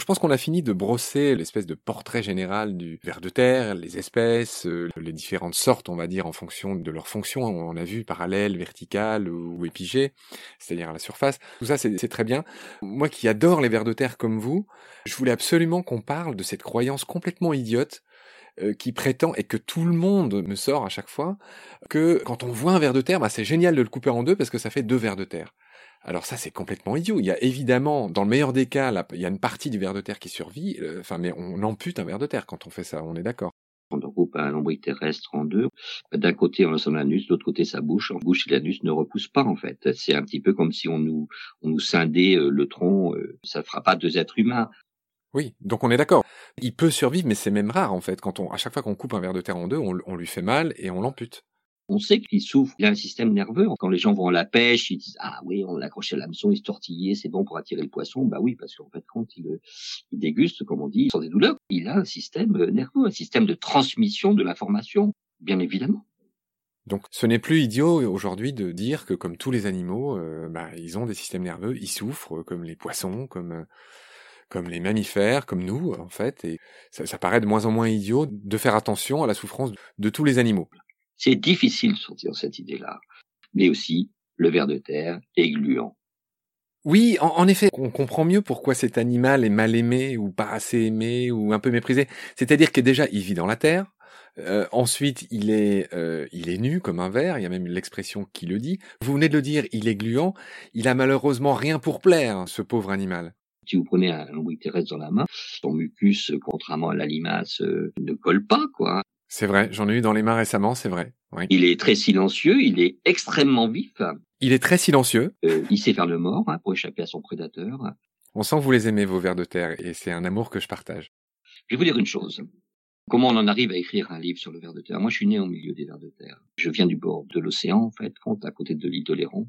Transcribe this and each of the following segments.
Je pense qu'on a fini de brosser l'espèce de portrait général du ver de terre, les espèces, euh, les différentes sortes, on va dire, en fonction de leur fonction. On a vu parallèle, vertical ou épigée, c'est-à-dire à la surface. Tout ça, c'est très bien. Moi qui adore les vers de terre comme vous, je voulais absolument qu'on parle de cette croyance complètement idiote euh, qui prétend, et que tout le monde me sort à chaque fois, que quand on voit un ver de terre, bah, c'est génial de le couper en deux parce que ça fait deux vers de terre. Alors ça, c'est complètement idiot. Il y a évidemment, dans le meilleur des cas, il y a une partie du ver de terre qui survit. Euh, enfin, mais on ampute un ver de terre quand on fait ça. On est d'accord. On coupe un lombric terrestre en deux. D'un côté, on a son anus, de l'autre côté, sa bouche. En bouche, l'anus ne repousse pas, en fait. C'est un petit peu comme si on nous, on nous scindait euh, le tronc. Euh, ça fera pas deux êtres humains. Oui, donc on est d'accord. Il peut survivre, mais c'est même rare, en fait. Quand on, à chaque fois qu'on coupe un ver de terre en deux, on lui fait mal et on l'ampute. On sait qu'il souffre, il a un système nerveux. Quand les gens vont à la pêche, ils disent ah oui, on l'accroche à l'hameçon, il se tortillait, c'est bon pour attirer le poisson. Bah oui, parce qu'en fait, quand il, il déguste, comme on dit, sans des douleurs, il a un système nerveux, un système de transmission de l'information, bien évidemment. Donc ce n'est plus idiot aujourd'hui de dire que comme tous les animaux, euh, bah, ils ont des systèmes nerveux, ils souffrent comme les poissons, comme euh, les mammifères, comme nous en fait, et ça paraît de moins en moins idiot de faire attention à la souffrance de tous les animaux. C'est difficile de sortir cette idée-là. Mais aussi, le ver de terre est gluant. Oui, en, effet, on comprend mieux pourquoi cet animal est mal aimé ou pas assez aimé ou un peu méprisé. C'est-à-dire que déjà, il vit dans la terre. Euh, ensuite, il est, euh, il est nu comme un ver. Il y a même l'expression qui le dit. Vous venez de le dire, il est gluant. Il a malheureusement rien pour plaire, ce pauvre animal. Si vous prenez un lombric terrestre dans la main, son mucus, contrairement à la limace, euh, ne colle pas, quoi. C'est vrai, j'en ai eu dans les mains récemment, c'est vrai. Il est très silencieux, il est extrêmement vif. Il est très silencieux. Euh, il sait faire le mort hein, pour échapper à son prédateur. On sent que vous les aimez, vos vers de terre, et c'est un amour que je partage. Je vais vous dire une chose. Comment on en arrive à écrire un livre sur le ver de terre? Moi, je suis né au milieu des vers de terre. Je viens du bord de l'océan, en fait, à côté de l'île d'Oléron.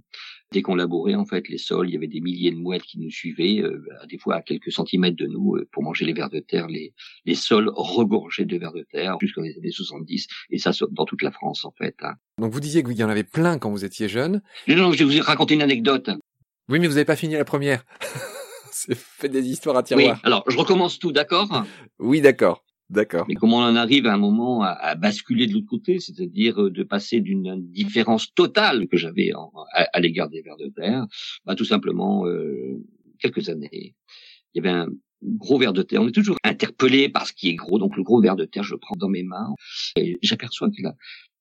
Dès qu'on labourait, en fait, les sols, il y avait des milliers de mouettes qui nous suivaient, euh, des fois à quelques centimètres de nous, euh, pour manger les vers de terre. Les, les sols regorgeaient de vers de terre jusqu'en les années 70, et ça dans toute la France, en fait. Hein. Donc vous disiez qu'il y en avait plein quand vous étiez jeune Non, non, je vais vous raconter une anecdote. Oui, mais vous n'avez pas fini la première. C'est fait des histoires à tiroir. Oui, alors je recommence tout, d'accord? Oui, d'accord. D'accord. Mais comment on en arrive à un moment à, basculer de l'autre côté, c'est-à-dire euh, de passer d'une différence totale que j'avais à, l'égard des vers de terre, bah, tout simplement euh, quelques années. Il y avait un gros ver de terre. On est toujours interpellé par ce qui est gros. Donc le gros ver de terre, je le prends dans mes mains et j'aperçois qu'il a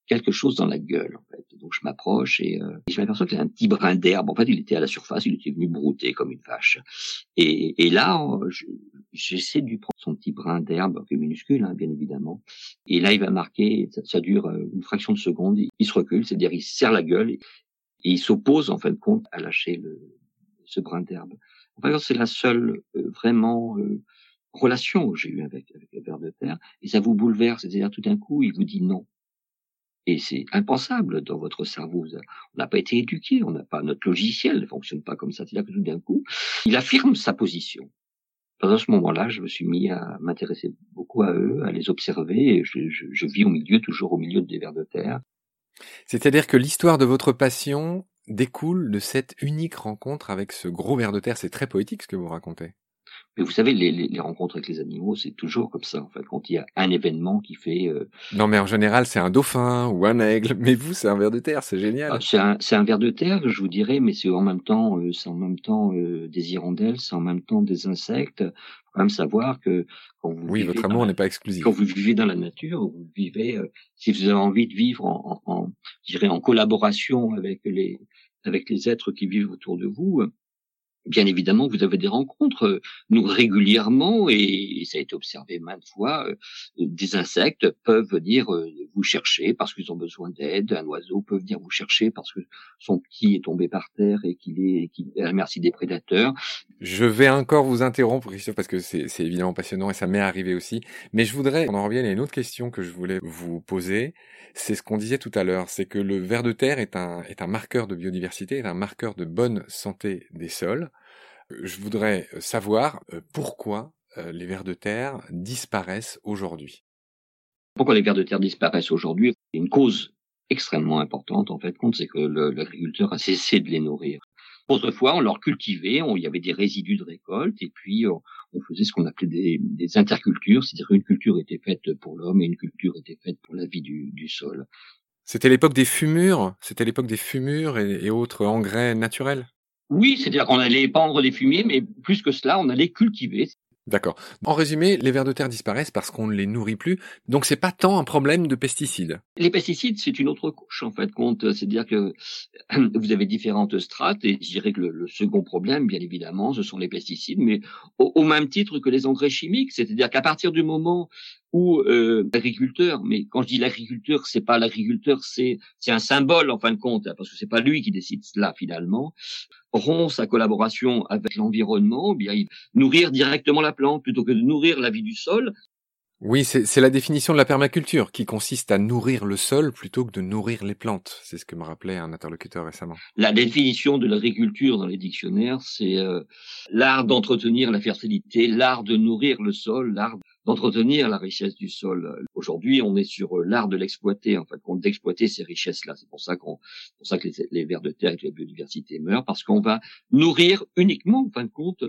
quelque chose dans la gueule. En fait. Donc je m'approche et, euh, je m'aperçois y a un petit brin d'herbe. En fait, il était à la surface, il était venu brouter comme une vache. Et, et là, j'essaie de lui prendre son petit brin d'herbe, qui est minuscule, hein, bien évidemment. Et là, il va marquer, ça, ça, dure euh, une fraction de seconde, il, se recule, c'est-à-dire il serre la gueule et, il s'oppose en fin de compte à lâcher le, ce brin d'herbe. En fait, c'est la seule euh, vraiment euh, relation que j'ai eue avec, avec ver de terre. Et ça vous bouleverse, c'est-à-dire tout d'un coup, il vous dit non. Et c'est impensable dans votre cerveau. On n'a pas été éduqué, on n'a pas notre logiciel ne fonctionne pas comme ça. C'est-à-dire que tout d'un coup, il affirme sa position. Dans ce moment-là, je me suis mis à m'intéresser beaucoup à eux, à les observer. Et je, vis au milieu, toujours au milieu des vers de terre. C'est-à-dire que l'histoire de votre passion découle de cette unique rencontre avec ce gros ver de terre. C'est très poétique ce que vous racontez. Mais vous savez, les, les, les rencontres avec les animaux, c'est toujours comme ça, en fait, quand il y a un événement qui fait... Euh... Non, mais en général, c'est un dauphin ou un aigle. Mais vous, c'est un ver de terre, c'est génial. Ah, c'est un, un ver de terre, je vous dirais, mais c'est en même temps, euh, c'est en même temps euh, des hirondelles, c'est en même temps des insectes. Faut quand même savoir que quand vous oui, votre amour n'est pas exclusif. Quand vous vivez dans la nature, vous vivez, euh, si vous avez envie de vivre en, en, en, je dirais, en collaboration avec les avec les êtres qui vivent autour de vous, bien évidemment, vous avez des rencontres. Nous, régulièrement, et ça a été observé maintes fois, des insectes peuvent venir vous chercher parce qu'ils ont besoin d'aide. Un oiseau peut venir vous chercher parce que son petit est tombé par terre et qu'il est, qu'il est à la merci des prédateurs. Je vais encore vous interrompre, Christophe, parce que c'est, c'est évidemment passionnant et ça m'est arrivé aussi. Mais je voudrais qu'on en revienne à une autre question que je voulais vous poser. C'est ce qu'on disait tout à l'heure, c'est que le ver de terre est un, est un marqueur de biodiversité, est un marqueur de bonne santé des sols. Je voudrais savoir pourquoi les vers de terre disparaissent aujourd'hui. Pourquoi les vers de terre disparaissent aujourd'hui? Une cause extrêmement importante, en fait, compte, c'est que l'agriculteur a cessé de les nourrir. Autrefois, on leur cultivait, on, il y avait des résidus de récolte, et puis on, on faisait ce qu'on appelait des, des intercultures, c'est-à-dire une culture était faite pour l'homme et une culture était faite pour la vie du, du sol. C'était l'époque des fumures, c'était l'époque des fumures et, et autres engrais naturels? Oui, c'est-à-dire qu'on allait pendre des fumiers, mais plus que cela, on allait cultiver. D'accord. En résumé, les vers de terre disparaissent parce qu'on ne les nourrit plus. Donc c'est pas tant un problème de pesticides. Les pesticides, c'est une autre couche en fait. Compte, c'est-à-dire que vous avez différentes strates et je dirais que le, le, second problème, bien évidemment, ce sont les pesticides, mais au, au même titre que les engrais chimiques. C'est-à-dire qu'à partir du moment où euh, l'agriculteur, mais quand je dis l'agriculteur, c'est pas l'agriculteur, c'est c'est un symbole en fin de compte, hein, parce que c'est pas lui qui décide cela finalement. Rompt sa collaboration avec l'environnement, bien nourrir directement la plante plutôt que de nourrir la vie du sol. Oui, c'est la définition de la permaculture qui consiste à nourrir le sol plutôt que de nourrir les plantes. C'est ce que me rappelait un interlocuteur récemment. La définition de l'agriculture dans les dictionnaires, c'est euh, l'art d'entretenir la fertilité, l'art de nourrir le sol, l'art d'entretenir la richesse du sol. Aujourd'hui, on est sur l'art de l'exploiter, en fait, d'exploiter ces richesses-là. C'est pour ça qu'on, pour ça que les, les vers de terre et la biodiversité meurent, parce qu'on va nourrir uniquement, en fin de compte,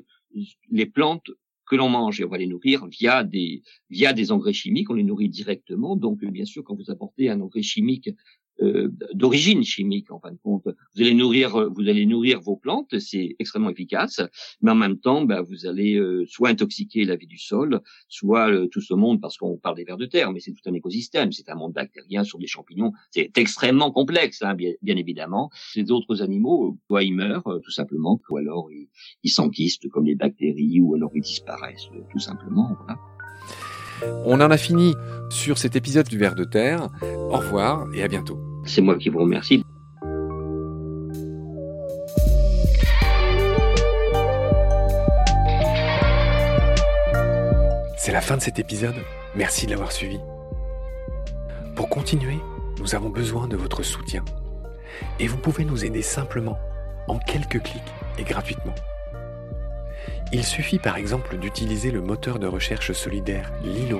les plantes que l'on mange et on va les nourrir via des via des engrais chimiques, on les nourrit directement. Donc bien sûr, quand vous apportez un engrais chimique euh, d'origine chimique en fin de compte. Vous allez nourrir, vous allez nourrir vos plantes, c'est extrêmement efficace, mais en même temps, bah, vous allez euh, soit intoxiquer la vie du sol, soit euh, tout ce monde, parce qu'on parle des vers de terre, mais c'est tout un écosystème, c'est un monde bactérien sur des champignons, c'est extrêmement complexe, hein, bien, évidemment. Ces autres animaux, soit ils meurent tout simplement, ou alors ils, ils s'enquistent comme les bactéries, ou alors ils disparaissent tout simplement. Voilà. On en a fini sur cet épisode du ver de terre. Au revoir et à bientôt. C'est moi qui vous remercie. C'est la fin de cet épisode. Merci de l'avoir suivi. Pour continuer, nous avons besoin de votre soutien. Et vous pouvez nous aider simplement, en quelques clics et gratuitement. Il suffit par exemple d'utiliser le moteur de recherche solidaire Lilo.